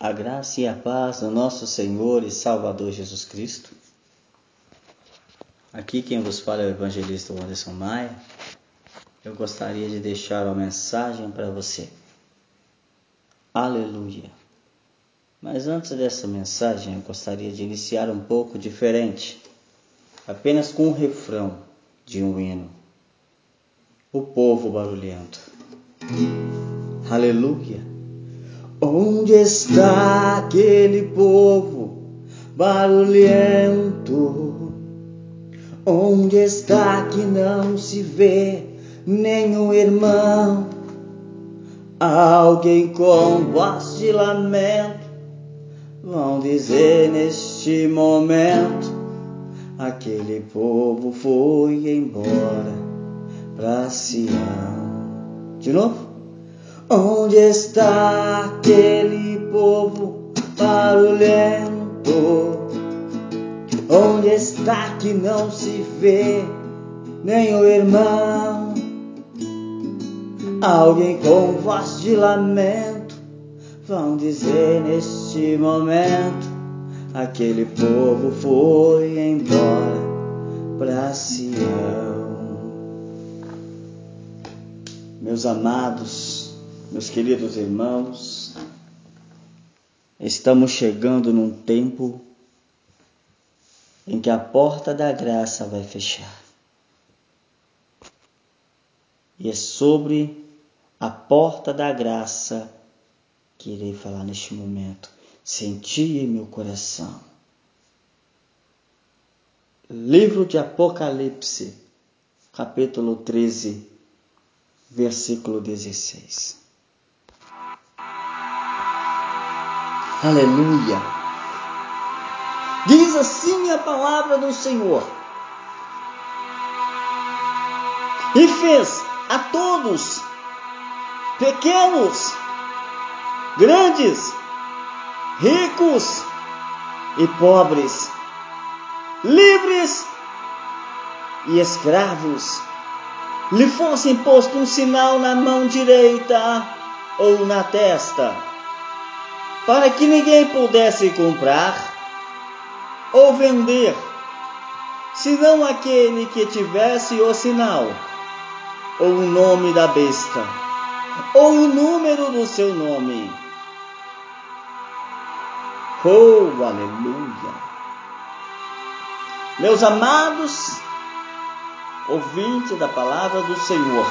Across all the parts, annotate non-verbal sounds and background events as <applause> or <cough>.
A graça e a paz do nosso Senhor e Salvador Jesus Cristo. Aqui quem vos fala é o evangelista Anderson Maia. Eu gostaria de deixar uma mensagem para você. Aleluia. Mas antes dessa mensagem, eu gostaria de iniciar um pouco diferente, apenas com um refrão de um hino. O povo barulhento. Aleluia. Onde está aquele povo barulhento? Onde está que não se vê nenhum irmão? Alguém com voz de lamento vão dizer neste momento: aquele povo foi embora para Sião. De novo. Onde está aquele povo barulhento? Onde está que não se vê nem o irmão? Alguém com voz de lamento vão dizer neste momento: aquele povo foi embora para Sião. Meus amados, meus queridos irmãos, estamos chegando num tempo em que a porta da graça vai fechar. E é sobre a porta da graça que irei falar neste momento. Senti em meu coração. Livro de Apocalipse, capítulo 13, versículo 16. Aleluia. Diz assim a palavra do Senhor. E fez a todos, pequenos, grandes, ricos e pobres, livres e escravos, lhe fosse imposto um sinal na mão direita ou na testa para que ninguém pudesse comprar ou vender, senão aquele que tivesse o sinal, ou o nome da besta, ou o número do seu nome. Oh, aleluia! Meus amados ouvintes da palavra do Senhor,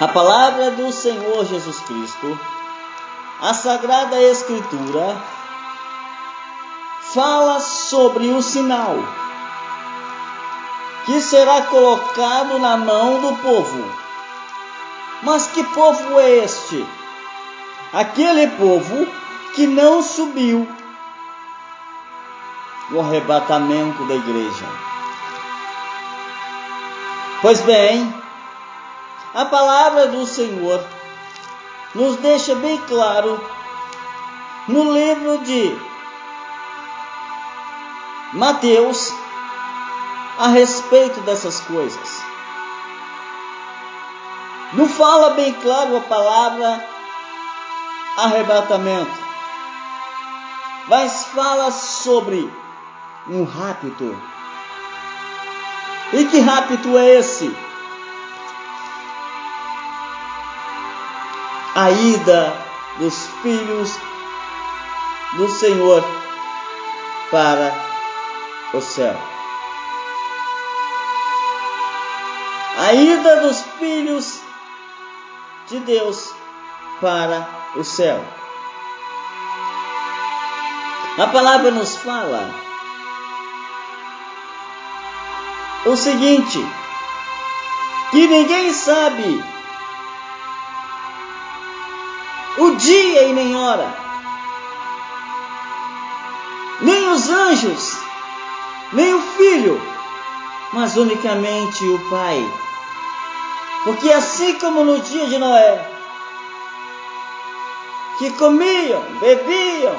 a palavra do Senhor Jesus Cristo a Sagrada Escritura fala sobre o sinal que será colocado na mão do povo. Mas que povo é este? Aquele povo que não subiu no arrebatamento da igreja. Pois bem, a palavra do Senhor nos deixa bem claro no livro de Mateus a respeito dessas coisas. Não fala bem claro a palavra arrebatamento, mas fala sobre um rapto. E que rapto é esse? A ida dos filhos do Senhor para o céu. A ida dos filhos de Deus para o céu. A palavra nos fala o seguinte: que ninguém sabe o dia e nem hora. Nem os anjos, nem o filho, mas unicamente o Pai. Porque assim como no dia de Noé, que comiam, bebiam,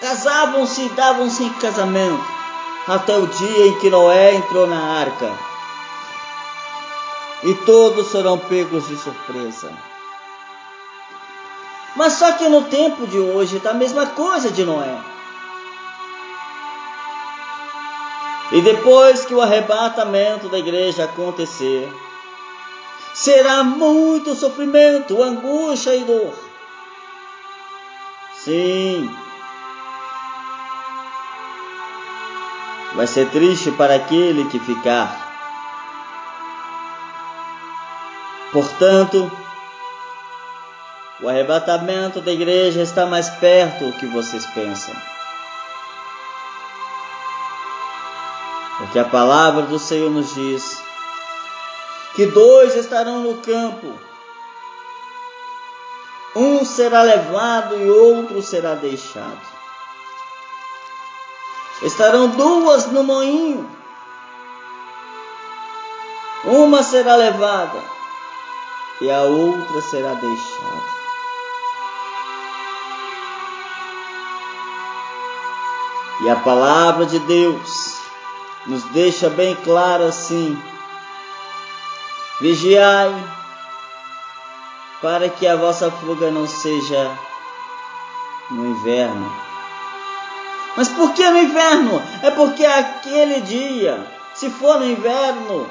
casavam-se e davam-se em casamento, até o dia em que Noé entrou na arca. E todos serão pegos de surpresa. Mas só que no tempo de hoje está a mesma coisa de Noé. E depois que o arrebatamento da igreja acontecer, será muito sofrimento, angústia e dor. Sim. Vai ser triste para aquele que ficar. Portanto, o arrebatamento da igreja está mais perto do que vocês pensam. Porque a palavra do Senhor nos diz que dois estarão no campo, um será levado e outro será deixado. Estarão duas no moinho, uma será levada e a outra será deixada. E a palavra de Deus nos deixa bem claro assim: vigiai, para que a vossa fuga não seja no inverno. Mas por que no inverno? É porque aquele dia, se for no inverno,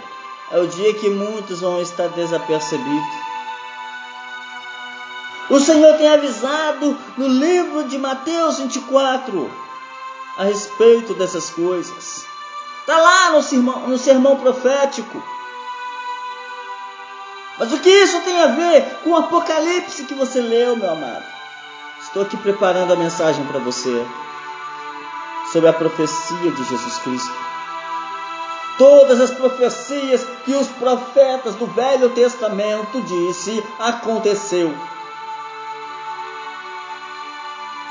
é o dia que muitos vão estar desapercebidos. O Senhor tem avisado no livro de Mateus 24 a respeito dessas coisas. Está lá no sermão, no sermão profético. Mas o que isso tem a ver com o Apocalipse que você leu, meu amado? Estou aqui preparando a mensagem para você sobre a profecia de Jesus Cristo. Todas as profecias que os profetas do Velho Testamento disse aconteceu.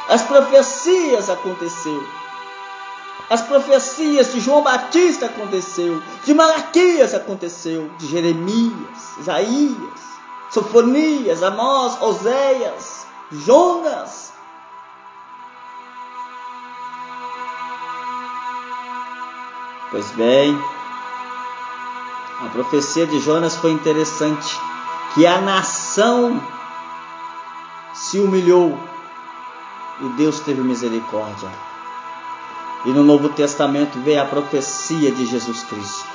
As profecias aconteceu. As profecias de João Batista aconteceu, de Malaquias aconteceu, de Jeremias, Isaías, Sofonias, Amós, Oséias, Jonas. Pois bem, a profecia de Jonas foi interessante, que a nação se humilhou e Deus teve misericórdia. E no Novo Testamento vê a profecia de Jesus Cristo.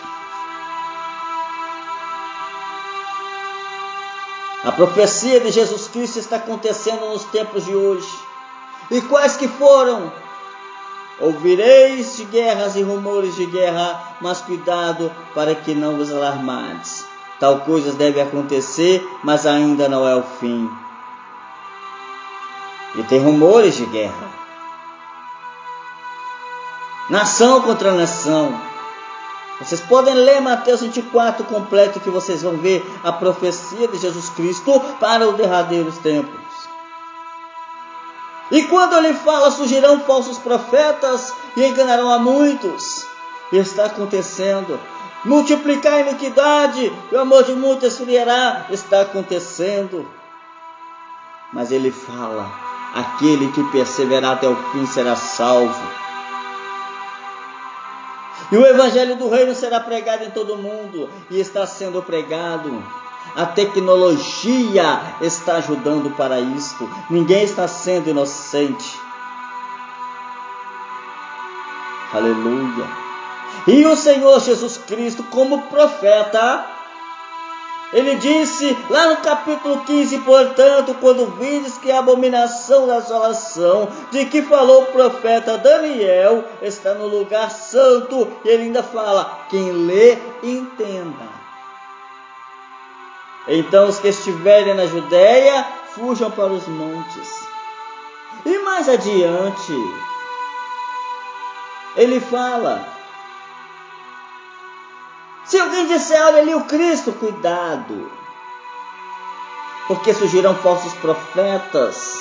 A profecia de Jesus Cristo está acontecendo nos tempos de hoje. E quais que foram? Ouvireis de guerras e rumores de guerra, mas cuidado para que não vos alarmades. Tal coisa deve acontecer, mas ainda não é o fim. E tem rumores de guerra nação contra nação. Vocês podem ler Mateus 24 completo que vocês vão ver a profecia de Jesus Cristo para os derradeiros tempos. E quando ele fala, surgirão falsos profetas e enganarão a muitos. E está acontecendo. Multiplicar a iniquidade, o amor de muitos esfriará. Está acontecendo. Mas ele fala: aquele que perseverar até o fim será salvo. E o evangelho do reino será pregado em todo o mundo e está sendo pregado. A tecnologia está ajudando para isto. Ninguém está sendo inocente. Aleluia. E o Senhor Jesus Cristo, como profeta, ele disse lá no capítulo 15, portanto, quando vides que a abominação da assolação de que falou o profeta Daniel está no lugar santo, e ele ainda fala: quem lê, entenda. Então os que estiverem na Judéia fujam para os montes. E mais adiante, ele fala: se alguém disser, olha ali o Cristo, cuidado. Porque surgirão falsos profetas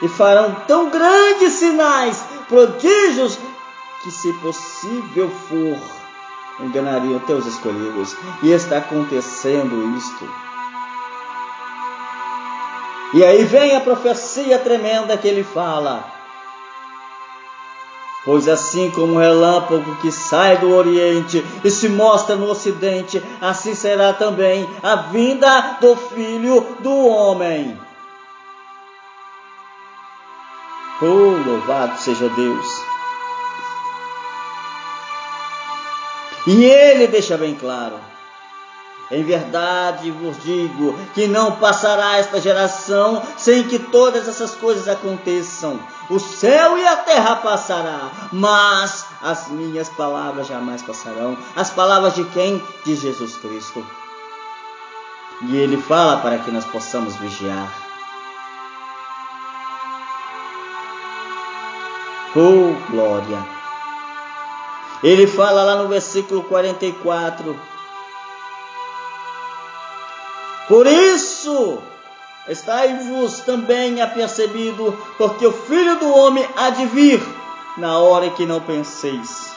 e farão tão grandes sinais, prodígios, que se possível for, enganariam teus escolhidos. E está acontecendo isto. E aí vem a profecia tremenda que ele fala. Pois assim como o relâmpago que sai do Oriente e se mostra no Ocidente, assim será também a vinda do Filho do Homem. Oh, louvado seja Deus! E ele deixa bem claro em verdade vos digo que não passará esta geração sem que todas essas coisas aconteçam. O céu e a terra passará, mas as minhas palavras jamais passarão. As palavras de quem? De Jesus Cristo. E ele fala para que nós possamos vigiar. Oh, glória! Ele fala lá no versículo 44. Por isso, estai-vos também apercebido, porque o Filho do Homem há de vir na hora que não penseis.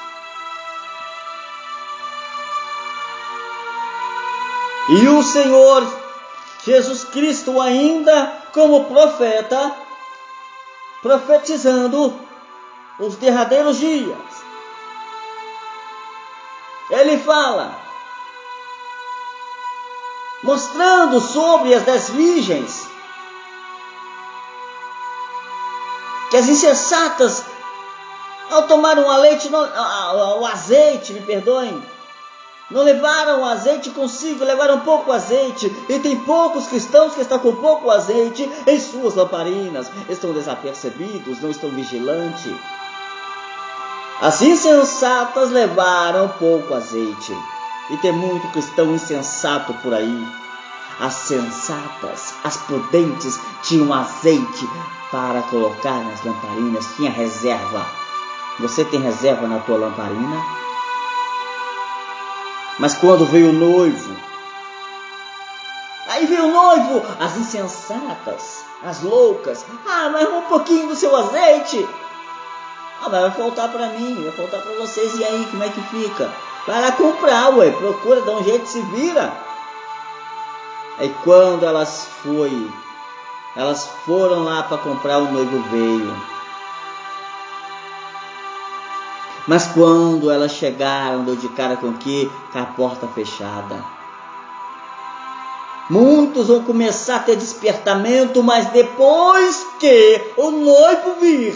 E o Senhor Jesus Cristo, ainda como profeta, profetizando os derradeiros dias. Ele fala, mostrando sobre as dez virgens, que as insensatas, ao tomar um leite, o azeite, me perdoem, não levaram azeite consigo, levaram pouco azeite. E tem poucos cristãos que estão com pouco azeite em suas lamparinas. Estão desapercebidos, não estão vigilantes. As insensatas levaram pouco azeite. E tem muito cristão insensato por aí. As sensatas, as prudentes, tinham azeite para colocar nas lamparinas, tinha reserva. Você tem reserva na tua lamparina? Mas quando veio o noivo, aí veio o noivo, as insensatas, as loucas, ah, mas um pouquinho do seu azeite. Ah, mas vai faltar para mim, vai faltar para vocês. E aí, como é que fica? Lá comprar, ué, procura, dá um jeito, se vira. Aí quando elas foi, elas foram lá para comprar, o noivo veio. Mas quando elas chegaram, deu de cara com que? Com a porta fechada. Muitos vão começar a ter despertamento, mas depois que o noivo vir,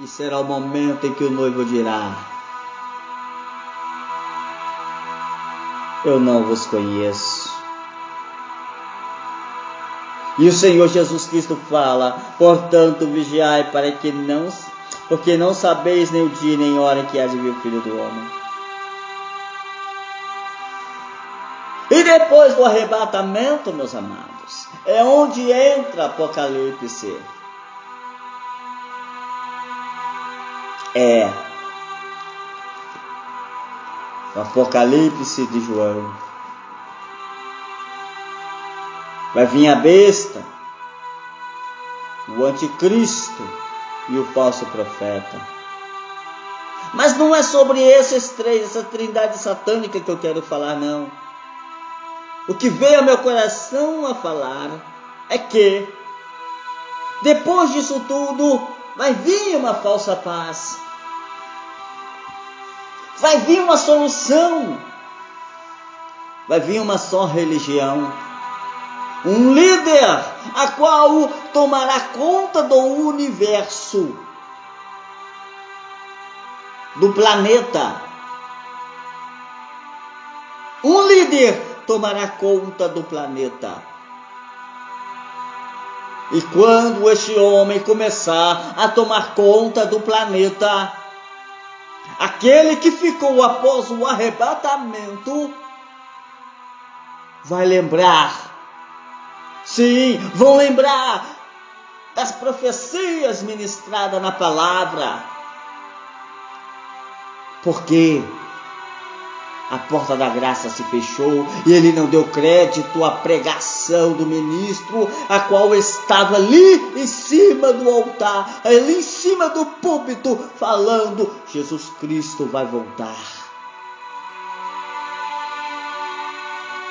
e será o momento em que o noivo dirá: Eu não vos conheço. E o Senhor Jesus Cristo fala: Portanto, vigiai para que não, porque não sabeis nem o dia nem a hora que há de vir o Filho do Homem. E depois do arrebatamento, meus amados, é onde entra Apocalipse. é Apocalipse de João. Vai vir a besta, o anticristo e o falso profeta. Mas não é sobre esses três, essa trindade satânica que eu quero falar, não. O que veio ao meu coração a falar é que, depois disso tudo, vai vir uma falsa paz vai vir uma solução, vai vir uma só religião, um líder a qual tomará conta do universo, do planeta. Um líder tomará conta do planeta. E quando este homem começar a tomar conta do planeta, Aquele que ficou após o arrebatamento vai lembrar. Sim, vão lembrar das profecias ministradas na palavra. Porque a porta da graça se fechou e ele não deu crédito à pregação do ministro, a qual estava ali em cima do altar, ali em cima do púlpito, falando: Jesus Cristo vai voltar.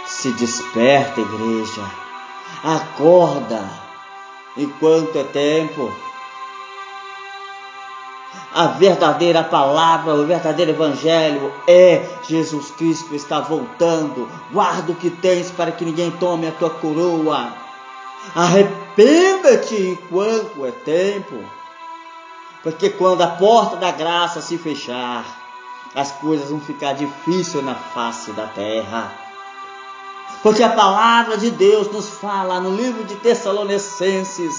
Se desperta, igreja, acorda enquanto é tempo a verdadeira palavra, o verdadeiro evangelho é Jesus Cristo está voltando. Guarda o que tens para que ninguém tome a tua coroa. Arrependa-te enquanto é tempo, porque quando a porta da graça se fechar, as coisas vão ficar difíceis na face da terra. Porque a palavra de Deus nos fala no livro de Tessalonicenses: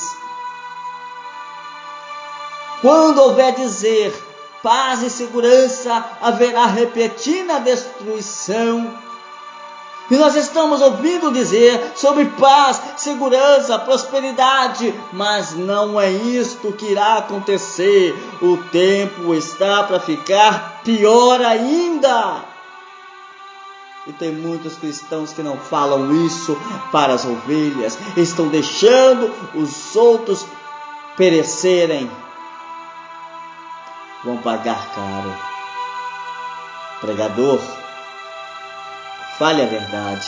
quando houver dizer paz e segurança, haverá repentina destruição e nós estamos ouvindo dizer sobre paz, segurança, prosperidade, mas não é isto que irá acontecer. O tempo está para ficar pior ainda. E tem muitos cristãos que não falam isso para as ovelhas, estão deixando os outros perecerem. Vão pagar caro. Pregador, Fale a verdade.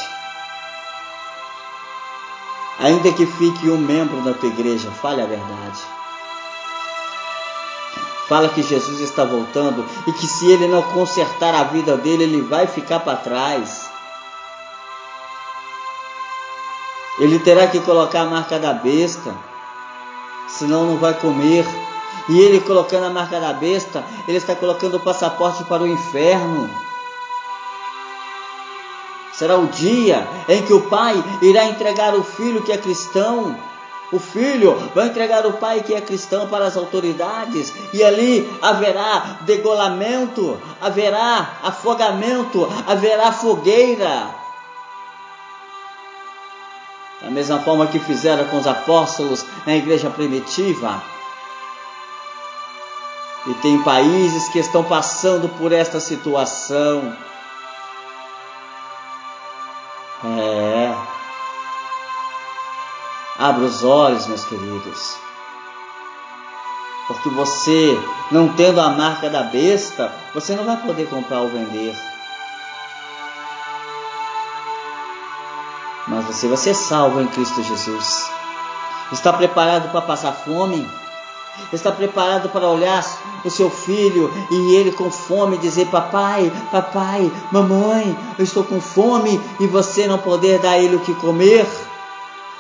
Ainda que fique um membro da tua igreja, fale a verdade. Fala que Jesus está voltando e que se ele não consertar a vida dele, ele vai ficar para trás. Ele terá que colocar a marca da besta, senão não vai comer. E ele colocando a marca da besta, ele está colocando o passaporte para o inferno. Será o dia em que o pai irá entregar o filho que é cristão. O filho vai entregar o pai que é cristão para as autoridades, e ali haverá degolamento, haverá afogamento, haverá fogueira. Da mesma forma que fizeram com os apóstolos na igreja primitiva. E tem países que estão passando por esta situação. É. Abra os olhos, meus queridos. Porque você, não tendo a marca da besta, você não vai poder comprar ou vender. Mas você vai ser salvo em Cristo Jesus. Está preparado para passar fome? Está preparado para olhar o seu filho e ele com fome dizer: Papai, papai, mamãe, eu estou com fome e você não poder dar ele o que comer?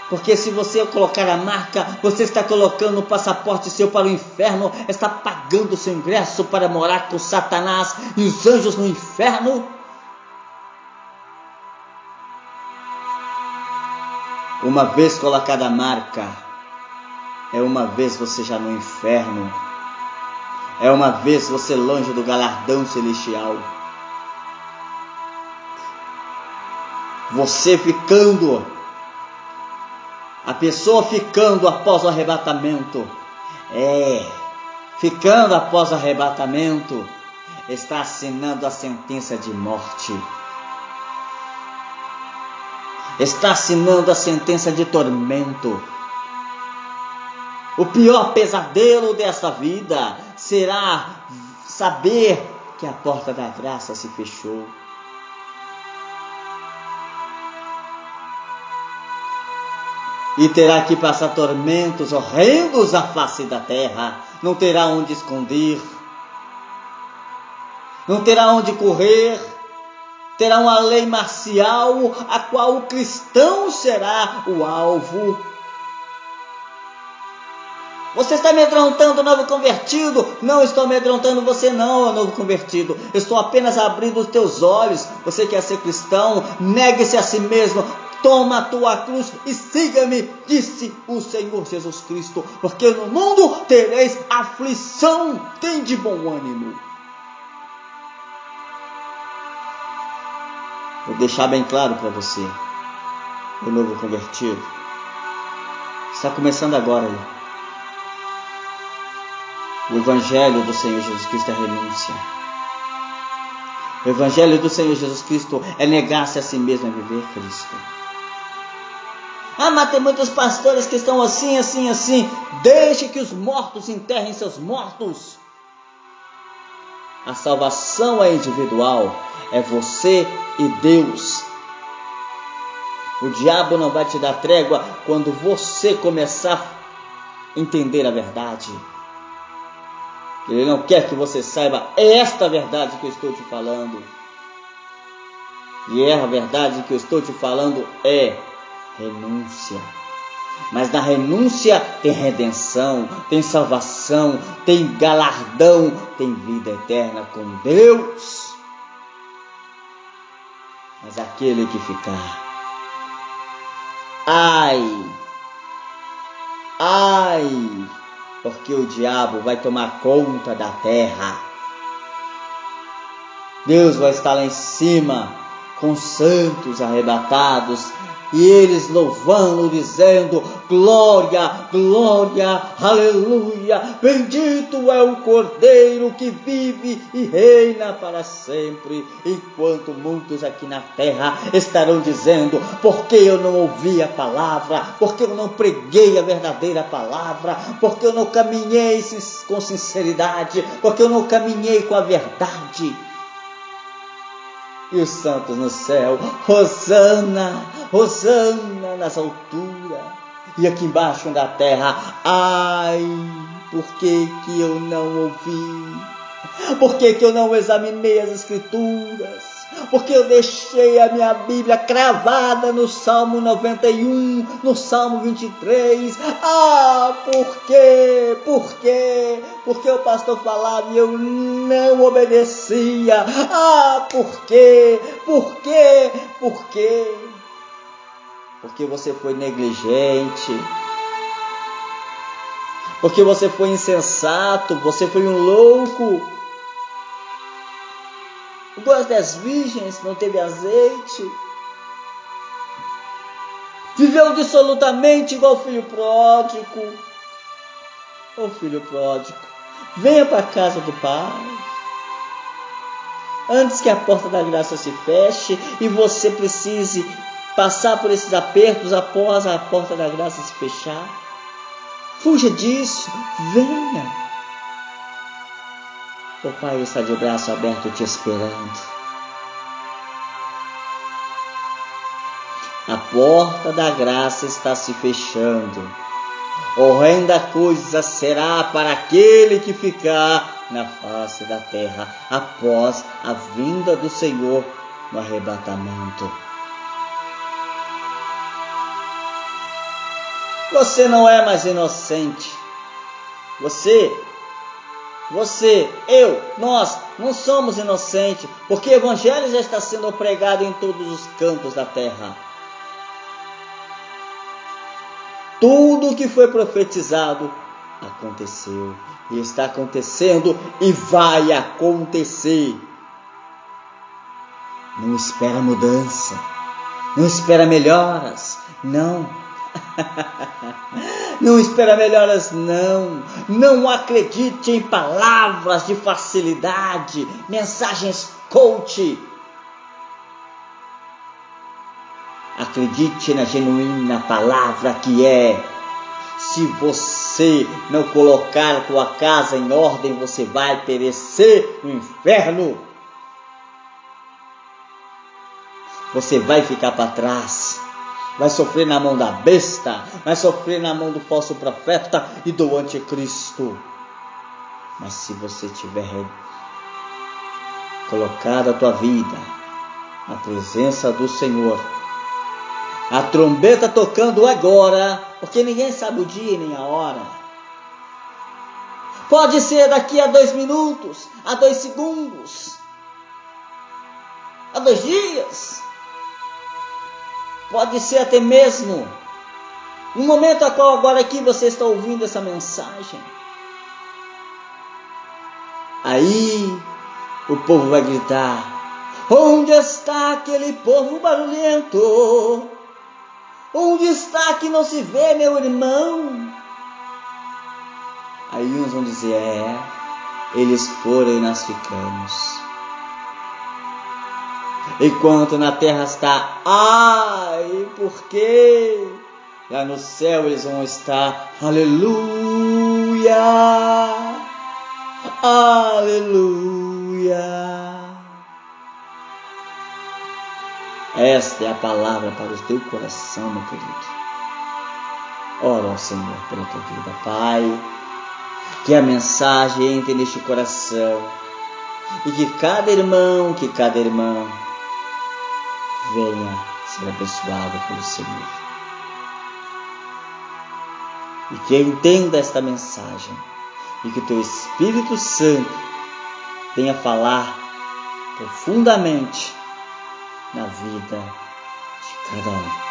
Porque se você colocar a marca, você está colocando o passaporte seu para o inferno, está pagando o seu ingresso para morar com Satanás e os anjos no inferno. Uma vez colocada a marca, é uma vez você já no inferno. É uma vez você longe do galardão celestial. Você ficando, a pessoa ficando após o arrebatamento, é, ficando após o arrebatamento, está assinando a sentença de morte. Está assinando a sentença de tormento o pior pesadelo desta vida será saber que a porta da graça se fechou. E terá que passar tormentos horrendos à face da terra, não terá onde esconder, não terá onde correr, terá uma lei marcial a qual o cristão será o alvo você está amedrontando o novo convertido? Não estou amedrontando você, não, novo convertido. Estou apenas abrindo os teus olhos. Você quer ser cristão? Negue-se a si mesmo. Toma a tua cruz e siga-me, disse o Senhor Jesus Cristo, porque no mundo tereis aflição. Tem de bom ânimo. Vou deixar bem claro para você, o novo convertido. Está começando agora aí. O Evangelho do Senhor Jesus Cristo é renúncia. O Evangelho do Senhor Jesus Cristo é negar-se a si mesmo a viver Cristo. Ah, mas tem muitos pastores que estão assim, assim, assim. Deixe que os mortos enterrem seus mortos. A salvação é individual, é você e Deus. O diabo não vai te dar trégua quando você começar a entender a verdade. Ele não quer que você saiba esta verdade que eu estou te falando. E é a verdade que eu estou te falando é renúncia. Mas na renúncia tem redenção, tem salvação, tem galardão, tem vida eterna com Deus. Mas aquele que ficar, ai, ai, porque o diabo vai tomar conta da terra. Deus vai estar lá em cima com santos arrebatados e eles louvando, dizendo: Glória, glória, aleluia. Bendito é o Cordeiro que vive e reina para sempre. Enquanto muitos aqui na terra estarão dizendo: Porque eu não ouvi a palavra, porque eu não preguei a verdadeira palavra, porque eu não caminhei com sinceridade, porque eu não caminhei com a verdade e os santos no céu, Rosana, Rosana nas alturas, e aqui embaixo da terra, ai, por que que eu não ouvi? Por que que eu não examinei as escrituras? porque eu deixei a minha Bíblia cravada no Salmo 91, no Salmo 23. Ah, por quê? Por quê? Porque o pastor falava e eu não obedecia. Ah, por quê? Por quê? Por quê? Porque você foi negligente. Porque você foi insensato, você foi um louco o das virgens não teve azeite. Viveu dissolutamente igual o filho pródigo. Ô filho pródigo, venha para a casa do Pai. Antes que a porta da graça se feche e você precise passar por esses apertos após a porta da graça se fechar. Fuja disso, venha. O Pai está de braço aberto te esperando. A porta da graça está se fechando. Horrenda coisa será para aquele que ficar na face da terra após a vinda do Senhor no arrebatamento. Você não é mais inocente. Você você, eu, nós não somos inocentes, porque o Evangelho já está sendo pregado em todos os cantos da terra. Tudo o que foi profetizado aconteceu e está acontecendo e vai acontecer. Não espera mudança, não espera melhoras, não <laughs> não espera melhoras, não. Não acredite em palavras de facilidade, mensagens coach. Acredite na genuína palavra que é: se você não colocar a tua casa em ordem, você vai perecer no inferno. Você vai ficar para trás vai sofrer na mão da besta, vai sofrer na mão do falso profeta e do anticristo. Mas se você tiver colocado a tua vida na presença do Senhor, a trombeta tocando agora, porque ninguém sabe o dia nem a hora. Pode ser daqui a dois minutos, a dois segundos, a dois dias Pode ser até mesmo no momento a qual agora aqui você está ouvindo essa mensagem. Aí o povo vai gritar: Onde está aquele povo barulhento? Onde está que não se vê, meu irmão? Aí uns vão dizer: É, eles foram e nós ficamos enquanto na terra está, ai, por quê? Lá no céu eles vão estar, aleluia, aleluia. Esta é a palavra para o teu coração, meu querido. Ora ao Senhor pela tua vida, Pai. Que a mensagem entre neste coração e que cada irmão, que cada irmã venha ser abençoado pelo Senhor. e que entenda esta mensagem e que o teu Espírito Santo venha falar profundamente na vida de cada um.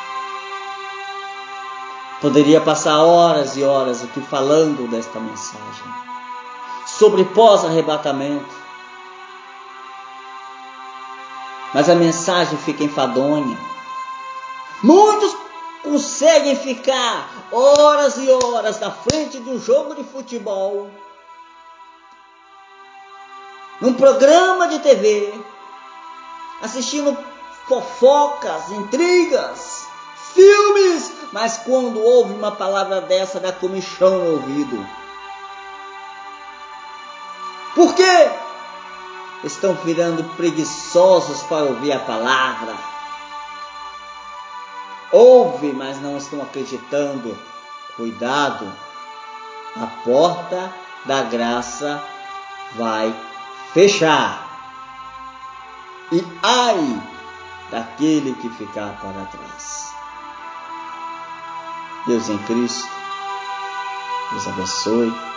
Poderia passar horas e horas aqui falando desta mensagem sobre pós-arrebatamento, mas a mensagem fica enfadonha. Muitos conseguem ficar horas e horas na frente de um jogo de futebol, num programa de TV, assistindo fofocas, intrigas, filmes, mas quando ouve uma palavra dessa dá comichão no ouvido. Por quê? Estão virando preguiçosos para ouvir a palavra. Ouve, mas não estão acreditando. Cuidado, a porta da graça vai fechar. E ai daquele que ficar para trás. Deus em Cristo, Deus abençoe.